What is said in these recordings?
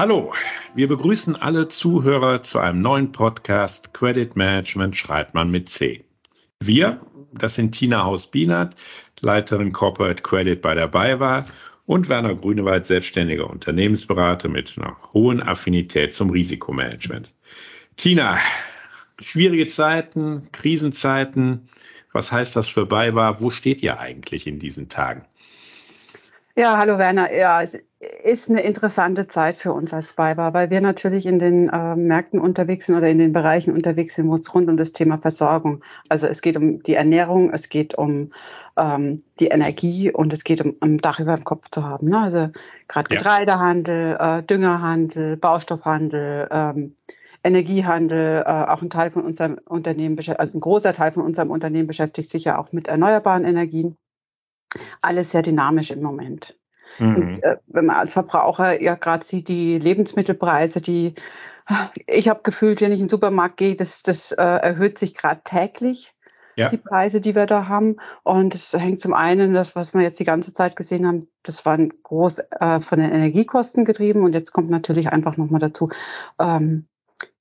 Hallo, wir begrüßen alle Zuhörer zu einem neuen Podcast Credit Management schreibt man mit C. Wir, das sind Tina Haus-Bienert, Leiterin Corporate Credit bei der BayWa und Werner Grünewald, selbstständiger Unternehmensberater mit einer hohen Affinität zum Risikomanagement. Tina, schwierige Zeiten, Krisenzeiten, was heißt das für BayWa? Wo steht ihr eigentlich in diesen Tagen? Ja, hallo Werner. Ja, es ist eine interessante Zeit für uns als Biber, weil wir natürlich in den äh, Märkten unterwegs sind oder in den Bereichen unterwegs sind, wo es rund um das Thema Versorgung. Also es geht um die Ernährung, es geht um ähm, die Energie und es geht um, um Dach über dem Kopf zu haben. Ne? Also gerade Getreidehandel, äh, Düngerhandel, Baustoffhandel, ähm, Energiehandel, äh, auch ein Teil von unserem Unternehmen, also ein großer Teil von unserem Unternehmen beschäftigt sich ja auch mit erneuerbaren Energien alles sehr dynamisch im Moment. Mhm. Und, äh, wenn man als Verbraucher ja gerade sieht, die Lebensmittelpreise, die ich habe gefühlt, wenn ich in den Supermarkt gehe, das, das äh, erhöht sich gerade täglich. Ja. Die Preise, die wir da haben. Und es hängt zum einen, das, was wir jetzt die ganze Zeit gesehen haben, das war groß äh, von den Energiekosten getrieben. Und jetzt kommt natürlich einfach nochmal dazu, ähm,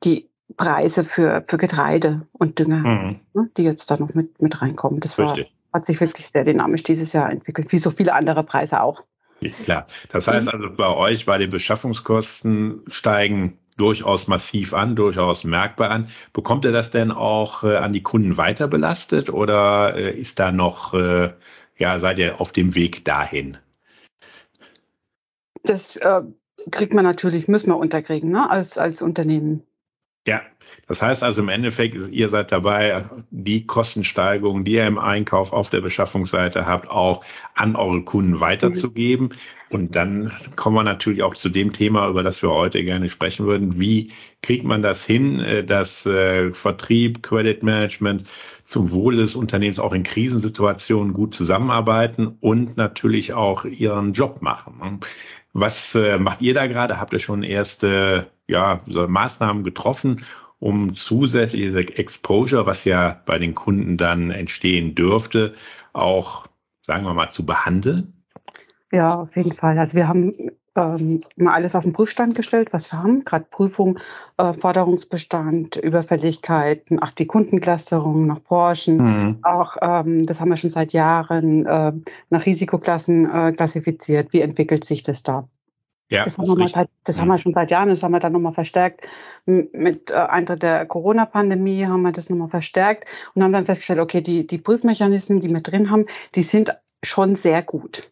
die Preise für, für Getreide und Dünger, mhm. ne, die jetzt da noch mit, mit reinkommen. Das war, Richtig hat sich wirklich sehr dynamisch dieses Jahr entwickelt, wie so viele andere Preise auch. Klar. Das heißt also bei euch bei den Beschaffungskosten steigen durchaus massiv an, durchaus merkbar an. Bekommt ihr das denn auch äh, an die Kunden weiter belastet oder äh, ist da noch, äh, ja, seid ihr auf dem Weg dahin? Das äh, kriegt man natürlich, müssen wir unterkriegen, ne, als, als Unternehmen. Ja, das heißt also im Endeffekt, ihr seid dabei, die Kostensteigerungen, die ihr im Einkauf auf der Beschaffungsseite habt, auch an eure Kunden weiterzugeben. Und dann kommen wir natürlich auch zu dem Thema, über das wir heute gerne sprechen würden. Wie kriegt man das hin, äh, dass äh, Vertrieb, Credit Management zum Wohle des Unternehmens auch in Krisensituationen gut zusammenarbeiten und natürlich auch ihren Job machen? Was äh, macht ihr da gerade? Habt ihr schon erste ja, Maßnahmen getroffen, um zusätzliche Exposure, was ja bei den Kunden dann entstehen dürfte, auch, sagen wir mal, zu behandeln? Ja, auf jeden Fall. Also wir haben ähm, mal alles auf den Prüfstand gestellt, was wir haben, gerade Prüfung, äh, Forderungsbestand, Überfälligkeiten, auch die Kundenclusterung nach Branchen, mhm. auch ähm, das haben wir schon seit Jahren äh, nach Risikoklassen äh, klassifiziert. Wie entwickelt sich das da? Ja, das, haben wir, mal, das mhm. haben wir schon seit Jahren, das haben wir dann nochmal verstärkt. Mit äh, Eintritt der Corona-Pandemie haben wir das nochmal verstärkt und haben dann festgestellt, okay, die, die Prüfmechanismen, die wir drin haben, die sind schon sehr gut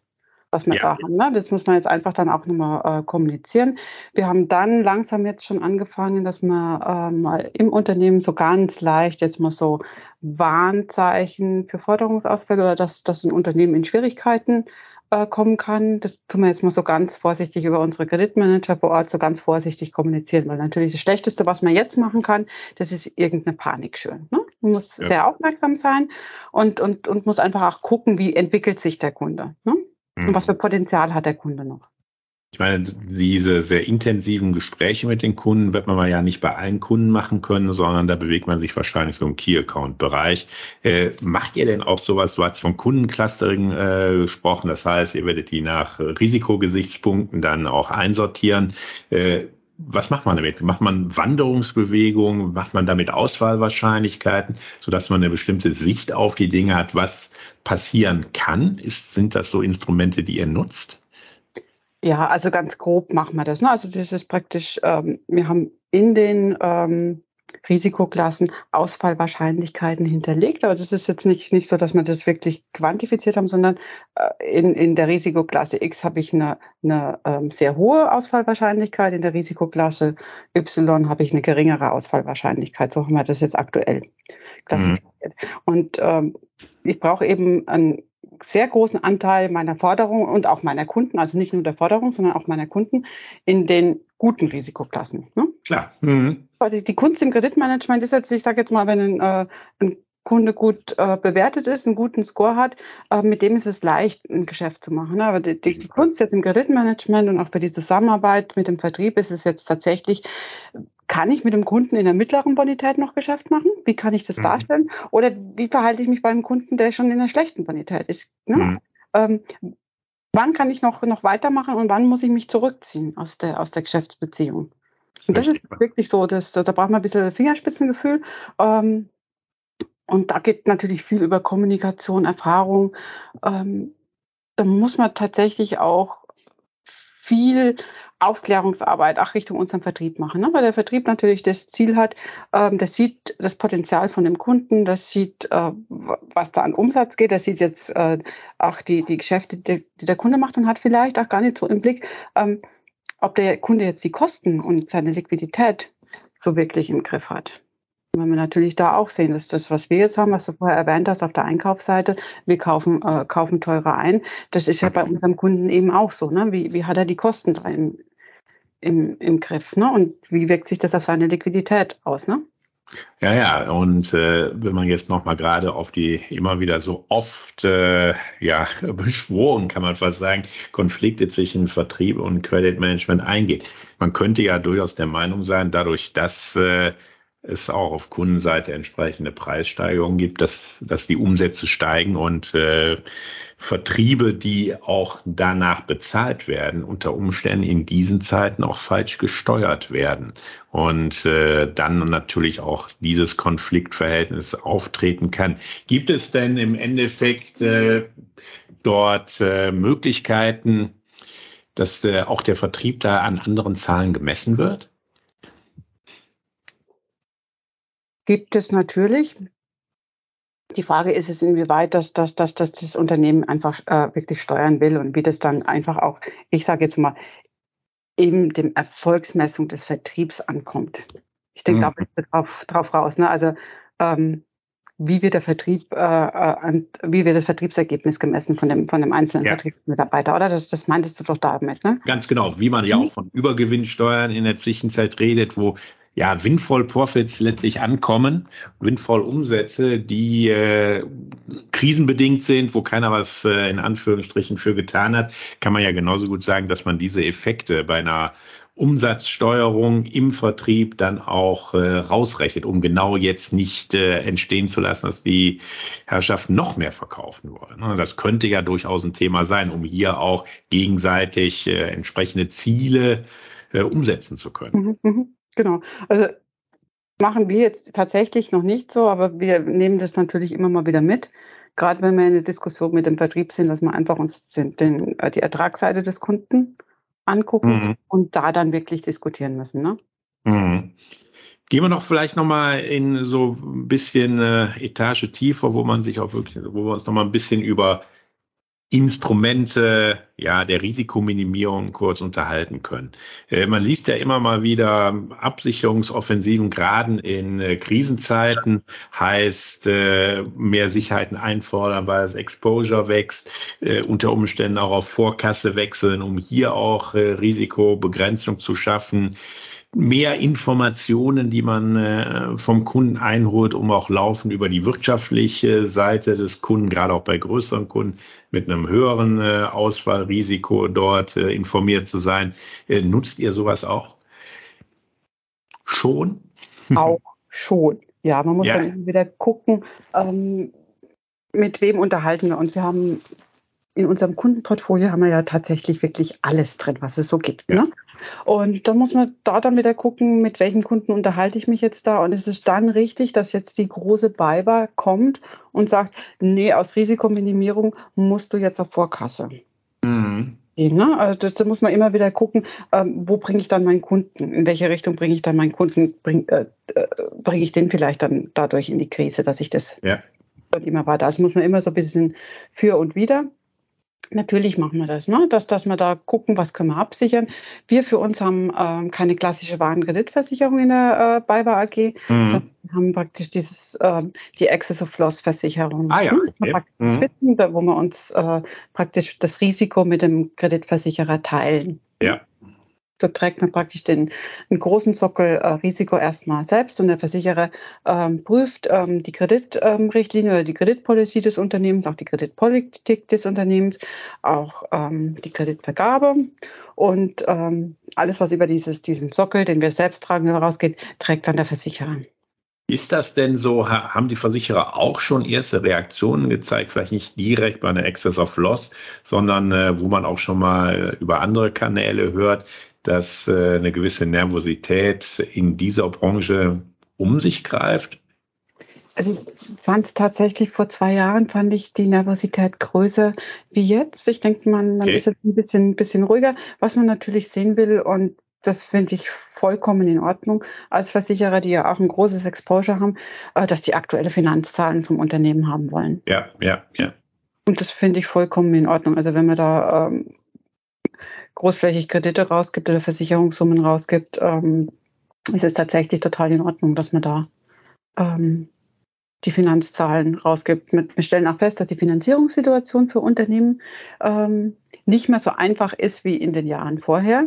was wir ja. da haben. Ne? Das muss man jetzt einfach dann auch nochmal äh, kommunizieren. Wir haben dann langsam jetzt schon angefangen, dass wir äh, mal im Unternehmen so ganz leicht jetzt mal so Warnzeichen für Forderungsausfälle oder dass, dass ein Unternehmen in Schwierigkeiten äh, kommen kann. Das tun wir jetzt mal so ganz vorsichtig über unsere Kreditmanager vor Ort so ganz vorsichtig kommunizieren, weil natürlich das Schlechteste, was man jetzt machen kann, das ist irgendeine Panik schön. Ne? Man muss ja. sehr aufmerksam sein und, und, und muss einfach auch gucken, wie entwickelt sich der Kunde. Ne? Und was für mhm. Potenzial hat der Kunde noch? Ich meine, diese sehr intensiven Gespräche mit den Kunden wird man ja nicht bei allen Kunden machen können, sondern da bewegt man sich wahrscheinlich so im Key-Account-Bereich. Äh, macht ihr denn auch sowas, du hast von Kundenclustering äh, gesprochen, das heißt, ihr werdet die nach Risikogesichtspunkten dann auch einsortieren. Äh, was macht man damit? Macht man Wanderungsbewegungen? Macht man damit Auswahlwahrscheinlichkeiten, sodass man eine bestimmte Sicht auf die Dinge hat, was passieren kann? Ist, sind das so Instrumente, die ihr nutzt? Ja, also ganz grob machen wir das. Ne? Also das ist praktisch, ähm, wir haben in den ähm, Risikoklassen Ausfallwahrscheinlichkeiten hinterlegt. Aber das ist jetzt nicht, nicht so, dass wir das wirklich quantifiziert haben, sondern äh, in, in der Risikoklasse X habe ich eine, eine ähm, sehr hohe Ausfallwahrscheinlichkeit, in der Risikoklasse Y habe ich eine geringere Ausfallwahrscheinlichkeit. So haben wir das jetzt aktuell klassifiziert. Mhm. Und ähm, ich brauche eben einen sehr großen Anteil meiner Forderungen und auch meiner Kunden, also nicht nur der Forderung, sondern auch meiner Kunden in den guten Risikoklassen. Ne? Klar. Mhm. Die, die, Kunst im Kreditmanagement ist jetzt, ich sage jetzt mal, wenn ein, äh, ein Kunde gut äh, bewertet ist, einen guten Score hat, äh, mit dem ist es leicht, ein Geschäft zu machen. Ne? Aber die, die, die, Kunst jetzt im Kreditmanagement und auch für die Zusammenarbeit mit dem Vertrieb ist es jetzt tatsächlich, kann ich mit dem Kunden in der mittleren Bonität noch Geschäft machen? Wie kann ich das mhm. darstellen? Oder wie verhalte ich mich beim Kunden, der schon in der schlechten Bonität ist? Ne? Mhm. Ähm, wann kann ich noch, noch weitermachen und wann muss ich mich zurückziehen aus der, aus der Geschäftsbeziehung. Und das Richtig. ist wirklich so, dass, da braucht man ein bisschen Fingerspitzengefühl. Ähm, und da geht natürlich viel über Kommunikation, Erfahrung. Ähm, da muss man tatsächlich auch viel Aufklärungsarbeit auch Richtung unseren Vertrieb machen, ne? weil der Vertrieb natürlich das Ziel hat, ähm, das sieht das Potenzial von dem Kunden, das sieht, äh, was da an Umsatz geht, das sieht jetzt äh, auch die, die Geschäfte, die, die, der Kunde macht und hat vielleicht auch gar nicht so im Blick, ähm, ob der Kunde jetzt die Kosten und seine Liquidität so wirklich im Griff hat. Wenn wir natürlich da auch sehen, dass das, was wir jetzt haben, was du vorher erwähnt hast auf der Einkaufsseite, wir kaufen, äh, kaufen teurer ein, das ist ja bei unserem Kunden eben auch so. Ne? Wie, wie hat er die Kosten da im, im, im Griff? Ne? Und wie wirkt sich das auf seine Liquidität aus? Ne? Ja, ja, und äh, wenn man jetzt nochmal gerade auf die immer wieder so oft äh, ja beschworen, kann man fast sagen, Konflikte zwischen Vertrieb und Credit Management eingeht. Man könnte ja durchaus der Meinung sein, dadurch, dass äh, es auch auf Kundenseite entsprechende Preissteigerungen gibt, dass, dass die Umsätze steigen und äh, Vertriebe, die auch danach bezahlt werden, unter Umständen in diesen Zeiten auch falsch gesteuert werden und äh, dann natürlich auch dieses Konfliktverhältnis auftreten kann. Gibt es denn im Endeffekt äh, dort äh, Möglichkeiten, dass äh, auch der Vertrieb da an anderen Zahlen gemessen wird? Gibt es natürlich. Die Frage ist es, inwieweit das, das, das, das, das Unternehmen einfach äh, wirklich steuern will und wie das dann einfach auch, ich sage jetzt mal, eben dem Erfolgsmessung des Vertriebs ankommt. Ich denke, mhm. da bist du drauf, drauf raus. Ne? Also ähm, wie wird der Vertrieb, äh, äh wie wird das Vertriebsergebnis gemessen von dem, von dem einzelnen ja. Vertriebsmitarbeiter, oder? Das, das meintest du doch damit, ne? Ganz genau, wie man ja mhm. auch von Übergewinnsteuern in der Zwischenzeit redet, wo ja, Windfall Profits letztlich ankommen, Windfall Umsätze, die äh, krisenbedingt sind, wo keiner was äh, in Anführungsstrichen für getan hat, kann man ja genauso gut sagen, dass man diese Effekte bei einer Umsatzsteuerung im Vertrieb dann auch äh, rausrechnet, um genau jetzt nicht äh, entstehen zu lassen, dass die Herrschaften noch mehr verkaufen wollen. Ne, das könnte ja durchaus ein Thema sein, um hier auch gegenseitig äh, entsprechende Ziele äh, umsetzen zu können. Mhm, mhm. Genau. Also machen wir jetzt tatsächlich noch nicht so, aber wir nehmen das natürlich immer mal wieder mit. Gerade wenn wir in der Diskussion mit dem Vertrieb sind, dass wir einfach uns den, äh, die Ertragsseite des Kunden angucken mhm. und da dann wirklich diskutieren müssen. Ne? Mhm. Gehen wir noch vielleicht nochmal in so ein bisschen äh, Etage tiefer, wo man sich auch wirklich, wo wir uns nochmal ein bisschen über Instrumente ja der Risikominimierung kurz unterhalten können. Äh, man liest ja immer mal wieder Absicherungsoffensiven, gerade in äh, Krisenzeiten heißt äh, mehr Sicherheiten einfordern, weil das Exposure wächst, unter Umständen auch auf Vorkasse wechseln, um hier auch Risikobegrenzung zu schaffen mehr Informationen, die man äh, vom Kunden einholt, um auch laufend über die wirtschaftliche Seite des Kunden, gerade auch bei größeren Kunden mit einem höheren äh, Ausfallrisiko dort äh, informiert zu sein. Äh, nutzt ihr sowas auch? Schon? Auch schon. Ja, man muss ja. dann wieder gucken, ähm, mit wem unterhalten wir uns. Wir haben in unserem Kundenportfolio haben wir ja tatsächlich wirklich alles drin, was es so gibt. Ja. Ne? Und da muss man da dann wieder gucken, mit welchen Kunden unterhalte ich mich jetzt da. Und es ist dann richtig, dass jetzt die große Biber kommt und sagt, nee, aus Risikominimierung musst du jetzt auf Vorkasse. Mhm. Ne? Also das, da muss man immer wieder gucken, ähm, wo bringe ich dann meinen Kunden? In welche Richtung bringe ich dann meinen Kunden? Bringe äh, äh, bring ich den vielleicht dann dadurch in die Krise, dass ich das ja. immer weiter. Also muss man immer so ein bisschen für und wieder. Natürlich machen wir das, ne? dass, dass wir da gucken, was können wir absichern. Wir für uns haben ähm, keine klassische Warenkreditversicherung in der äh, BayWa AG. Mhm. Wir haben praktisch dieses, äh, die Access of Loss Versicherung. Ah ja, okay. mhm. wo wir uns äh, praktisch das Risiko mit dem Kreditversicherer teilen. Ja. Da trägt man praktisch den einen großen Sockel äh, Risiko erstmal selbst und der Versicherer ähm, prüft ähm, die Kreditrichtlinie ähm, oder die Kreditpolicy des Unternehmens, auch die Kreditpolitik des Unternehmens, auch ähm, die Kreditvergabe und ähm, alles, was über dieses, diesen Sockel, den wir selbst tragen, herausgeht, trägt dann der Versicherer. Ist das denn so, haben die Versicherer auch schon erste Reaktionen gezeigt, vielleicht nicht direkt bei einer Excess of Loss, sondern äh, wo man auch schon mal über andere Kanäle hört, dass äh, eine gewisse Nervosität in dieser Branche um sich greift? Also ich fand es tatsächlich vor zwei Jahren, fand ich die Nervosität größer wie jetzt. Ich denke, man, man okay. ist jetzt ein bisschen, ein bisschen ruhiger, was man natürlich sehen will und das finde ich vollkommen in Ordnung als Versicherer, die ja auch ein großes Exposure haben, äh, dass die aktuelle Finanzzahlen vom Unternehmen haben wollen. Ja, ja, ja. Und das finde ich vollkommen in Ordnung. Also wenn man da ähm, großflächig Kredite rausgibt oder Versicherungssummen rausgibt, ähm, ist es tatsächlich total in Ordnung, dass man da ähm, die Finanzzahlen rausgibt. Wir stellen auch fest, dass die Finanzierungssituation für Unternehmen ähm, nicht mehr so einfach ist wie in den Jahren vorher.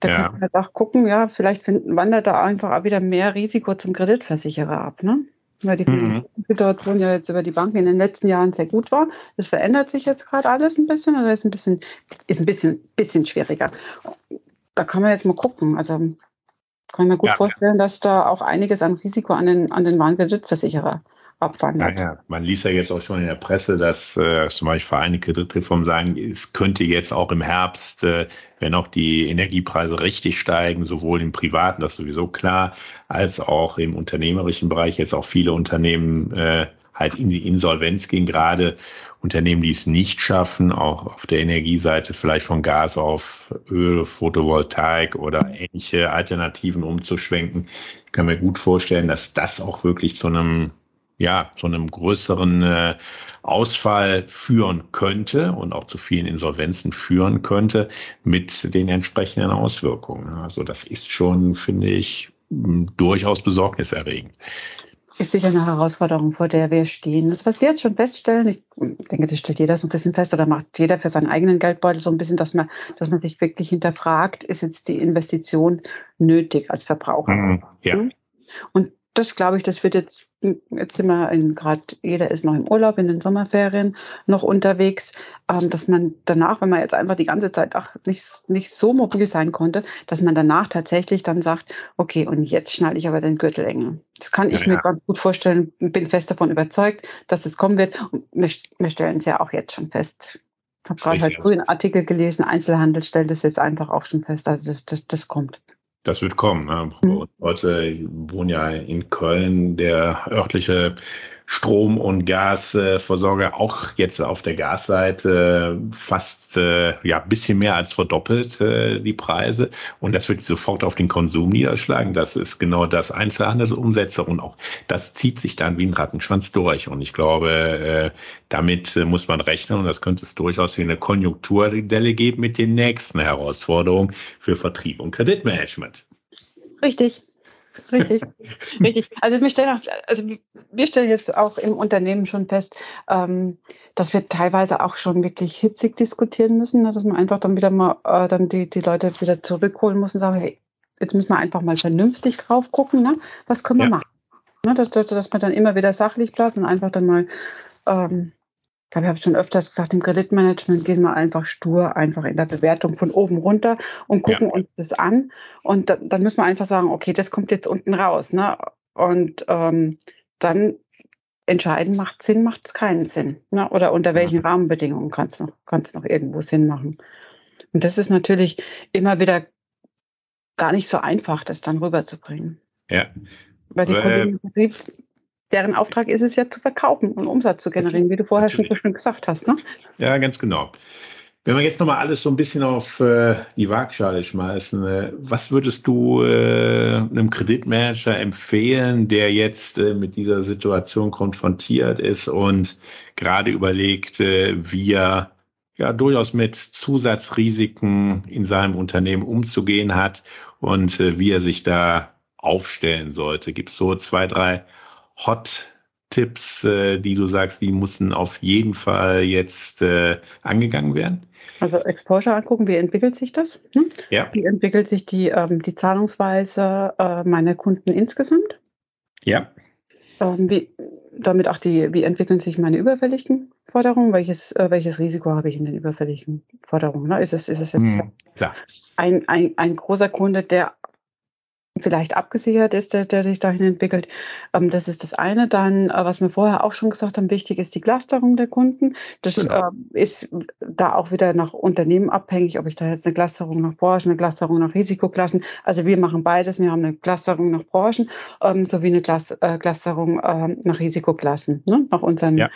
Da ja. kann man auch gucken, ja, vielleicht finden, wandert da einfach auch wieder mehr Risiko zum Kreditversicherer ab, ne? Weil die mhm. Situation ja jetzt über die Banken in den letzten Jahren sehr gut war. Das verändert sich jetzt gerade alles ein bisschen oder ist ein bisschen, ist ein bisschen, bisschen schwieriger. Da kann man jetzt mal gucken. Also kann ich mir gut ja, vorstellen, dass da auch einiges an Risiko an den, an den Warenkreditversicherer abwandert. Naja, man liest ja jetzt auch schon in der Presse, dass äh, zum Beispiel Vereinigte Kreditreform sagen, es könnte jetzt auch im Herbst, äh, wenn auch die Energiepreise richtig steigen, sowohl im privaten, das ist sowieso klar, als auch im unternehmerischen Bereich jetzt auch viele Unternehmen äh, halt in die Insolvenz gehen, gerade Unternehmen, die es nicht schaffen, auch auf der Energieseite vielleicht von Gas auf Öl, Photovoltaik oder ähnliche Alternativen umzuschwenken. Ich kann mir gut vorstellen, dass das auch wirklich zu einem ja, zu einem größeren äh, Ausfall führen könnte und auch zu vielen Insolvenzen führen könnte mit den entsprechenden Auswirkungen. Also das ist schon, finde ich, durchaus besorgniserregend. Ist sicher eine Herausforderung, vor der wir stehen. Das, was wir jetzt schon feststellen, ich denke, das stellt jeder so ein bisschen fest oder macht jeder für seinen eigenen Geldbeutel so ein bisschen, dass man, dass man sich wirklich hinterfragt, ist jetzt die Investition nötig als Verbraucher? Mhm, ja. Und das glaube ich, das wird jetzt, jetzt sind wir gerade, jeder ist noch im Urlaub, in den Sommerferien noch unterwegs, ähm, dass man danach, wenn man jetzt einfach die ganze Zeit ach, nicht, nicht so mobil sein konnte, dass man danach tatsächlich dann sagt, okay, und jetzt schnalle ich aber den Gürtel enger. Das kann ich ja, mir ganz gut vorstellen, bin fest davon überzeugt, dass es kommen wird. Und wir, wir stellen es ja auch jetzt schon fest. Ich habe gerade heute früh einen Artikel gelesen, Einzelhandel stellt es jetzt einfach auch schon fest. Also das, das, das kommt. Das wird kommen. Ne? Mhm. Heute wohnen ja in Köln der örtliche Strom- und Gasversorger auch jetzt auf der Gasseite fast äh, ja bisschen mehr als verdoppelt äh, die Preise und das wird sofort auf den Konsum niederschlagen. Das ist genau das Einzelhandelsumsätze und auch das zieht sich dann wie ein Rattenschwanz durch und ich glaube, äh, damit muss man rechnen und das könnte es durchaus wie eine Konjunkturdelle geben mit den nächsten Herausforderungen für Vertrieb und Kreditmanagement. Richtig. Richtig, richtig. Also wir stellen, auch, also wir stellen jetzt auch im Unternehmen schon fest, ähm, dass wir teilweise auch schon wirklich hitzig diskutieren müssen, ne? dass man einfach dann wieder mal äh, dann die, die Leute wieder zurückholen muss und sagen, hey, jetzt müssen wir einfach mal vernünftig drauf gucken, ne? was können wir ja. machen? Ne? Dass, dass man dann immer wieder sachlich bleibt und einfach dann mal ähm, ich glaube, ich habe schon öfters gesagt, im Kreditmanagement gehen wir einfach stur, einfach in der Bewertung von oben runter und gucken ja. uns das an. Und da, dann müssen wir einfach sagen, okay, das kommt jetzt unten raus. Ne? Und ähm, dann entscheiden, macht Sinn, macht es keinen Sinn. Ne? Oder unter welchen ja. Rahmenbedingungen kann es noch, kann's noch irgendwo Sinn machen. Und das ist natürlich immer wieder gar nicht so einfach, das dann rüberzubringen. Ja. Weil die Kunden im deren Auftrag ist es ja zu verkaufen und Umsatz zu generieren, wie du vorher schon so schön gesagt hast. Ne? Ja, ganz genau. Wenn wir jetzt nochmal alles so ein bisschen auf äh, die Waagschale schmeißen, äh, was würdest du äh, einem Kreditmanager empfehlen, der jetzt äh, mit dieser Situation konfrontiert ist und gerade überlegt, äh, wie er ja durchaus mit Zusatzrisiken in seinem Unternehmen umzugehen hat und äh, wie er sich da aufstellen sollte? Gibt es so zwei, drei Hot-Tipps, äh, die du sagst, die müssen auf jeden Fall jetzt äh, angegangen werden? Also Exposure angucken, wie entwickelt sich das? Hm? Ja. Wie entwickelt sich die, ähm, die Zahlungsweise äh, meiner Kunden insgesamt? Ja. Ähm, wie, damit auch die, wie entwickeln sich meine überfälligen Forderungen? Welches, äh, welches Risiko habe ich in den überfälligen Forderungen? Ne? Ist, es, ist es jetzt hm, ein, ein, ein großer Kunde, der vielleicht abgesichert ist, der, der sich dahin entwickelt. Ähm, das ist das eine. Dann, äh, was wir vorher auch schon gesagt haben, wichtig ist die Clusterung der Kunden. Das genau. äh, ist da auch wieder nach Unternehmen abhängig, ob ich da jetzt eine Clusterung nach Branchen, eine Clusterung nach Risikoklassen. Also wir machen beides. Wir haben eine Clusterung nach Branchen ähm, sowie eine Glas, äh, Clusterung äh, nach Risikoklassen, ne? nach unseren ja.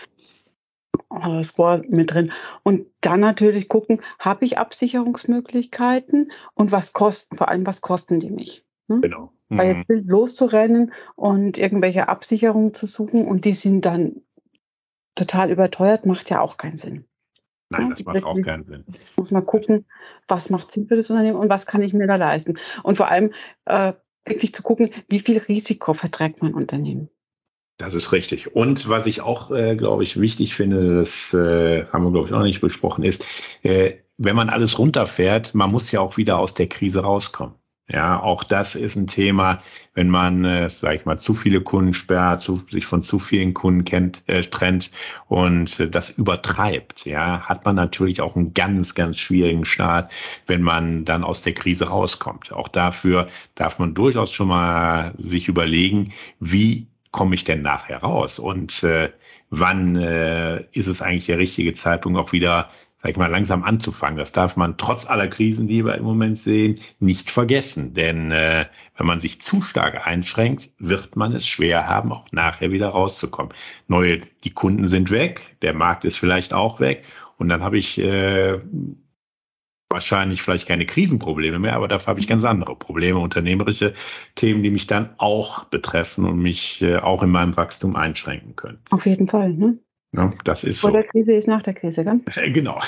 Äh, Score mit drin. Und dann natürlich gucken, habe ich Absicherungsmöglichkeiten und was kosten, vor allem was kosten die mich? Ne? Genau. Mhm. Weil jetzt wild loszurennen und irgendwelche Absicherungen zu suchen und die sind dann total überteuert, macht ja auch keinen Sinn. Nein, ja, das macht auch keinen Sinn. Muss man gucken, was macht Sinn für das Unternehmen und was kann ich mir da leisten. Und vor allem äh, wirklich zu gucken, wie viel Risiko verträgt mein Unternehmen. Das ist richtig. Und was ich auch, äh, glaube ich, wichtig finde, das äh, haben wir, glaube ich, noch nicht besprochen, ist, äh, wenn man alles runterfährt, man muss ja auch wieder aus der Krise rauskommen. Ja, auch das ist ein Thema, wenn man, äh, sage ich mal, zu viele Kunden sperrt, zu, sich von zu vielen Kunden kennt, äh, trennt und äh, das übertreibt, ja, hat man natürlich auch einen ganz, ganz schwierigen Start, wenn man dann aus der Krise rauskommt. Auch dafür darf man durchaus schon mal sich überlegen, wie komme ich denn nachher raus und äh, wann äh, ist es eigentlich der richtige Zeitpunkt auch wieder sag ich mal, langsam anzufangen. Das darf man trotz aller Krisen, die wir im Moment sehen, nicht vergessen. Denn äh, wenn man sich zu stark einschränkt, wird man es schwer haben, auch nachher wieder rauszukommen. Neue, die Kunden sind weg, der Markt ist vielleicht auch weg und dann habe ich äh, wahrscheinlich vielleicht keine Krisenprobleme mehr, aber dafür habe ich ganz andere Probleme, unternehmerische Themen, die mich dann auch betreffen und mich äh, auch in meinem Wachstum einschränken können. Auf jeden Fall. Ne? Ja, das ist Vor so. der Krise ist nach der Krise, gell? Äh, genau.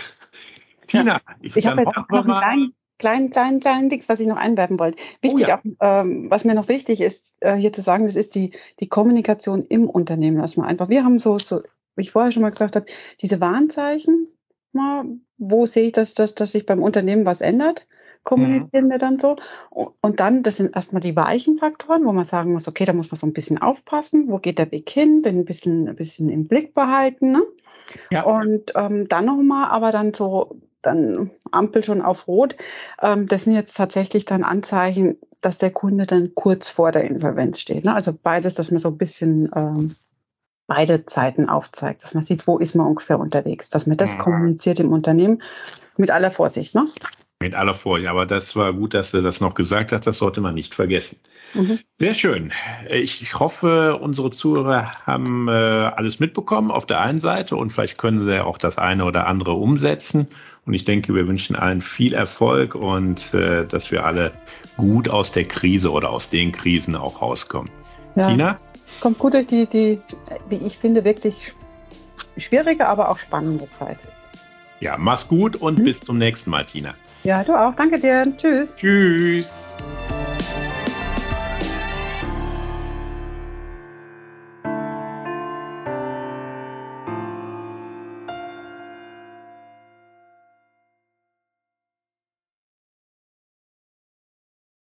Tina, ja. ich, ich habe jetzt noch einen kleinen, kleinen, kleinen, kleinen Dings, was ich noch einwerfen wollte. Wichtig, oh ja. auch, ähm, was mir noch wichtig ist, äh, hier zu sagen, das ist die, die Kommunikation im Unternehmen. Man einfach, wir haben so, so, wie ich vorher schon mal gesagt habe, diese Warnzeichen, mal, wo sehe ich, dass, dass, dass sich beim Unternehmen was ändert? Kommunizieren wir dann so. Und dann, das sind erstmal die weichen Faktoren, wo man sagen muss, okay, da muss man so ein bisschen aufpassen, wo geht der Weg hin, den ein bisschen, ein bisschen im Blick behalten. Ne? Ja. Und ähm, dann nochmal, aber dann so, dann Ampel schon auf Rot. Ähm, das sind jetzt tatsächlich dann Anzeichen, dass der Kunde dann kurz vor der Insolvenz steht. Ne? Also beides, dass man so ein bisschen ähm, beide Zeiten aufzeigt, dass man sieht, wo ist man ungefähr unterwegs, dass man das mhm. kommuniziert im Unternehmen mit aller Vorsicht. Ne? Mit aller Vorsicht. Aber das war gut, dass du das noch gesagt hast. Das sollte man nicht vergessen. Mhm. Sehr schön. Ich hoffe, unsere Zuhörer haben äh, alles mitbekommen auf der einen Seite und vielleicht können sie auch das eine oder andere umsetzen. Und ich denke, wir wünschen allen viel Erfolg und äh, dass wir alle gut aus der Krise oder aus den Krisen auch rauskommen. Ja. Tina? Kommt gut durch die, die, wie ich finde, wirklich schwierige, aber auch spannende Zeit. Ja, mach's gut und mhm. bis zum nächsten Mal, Tina. Ja, du auch. Danke dir. Tschüss. Tschüss.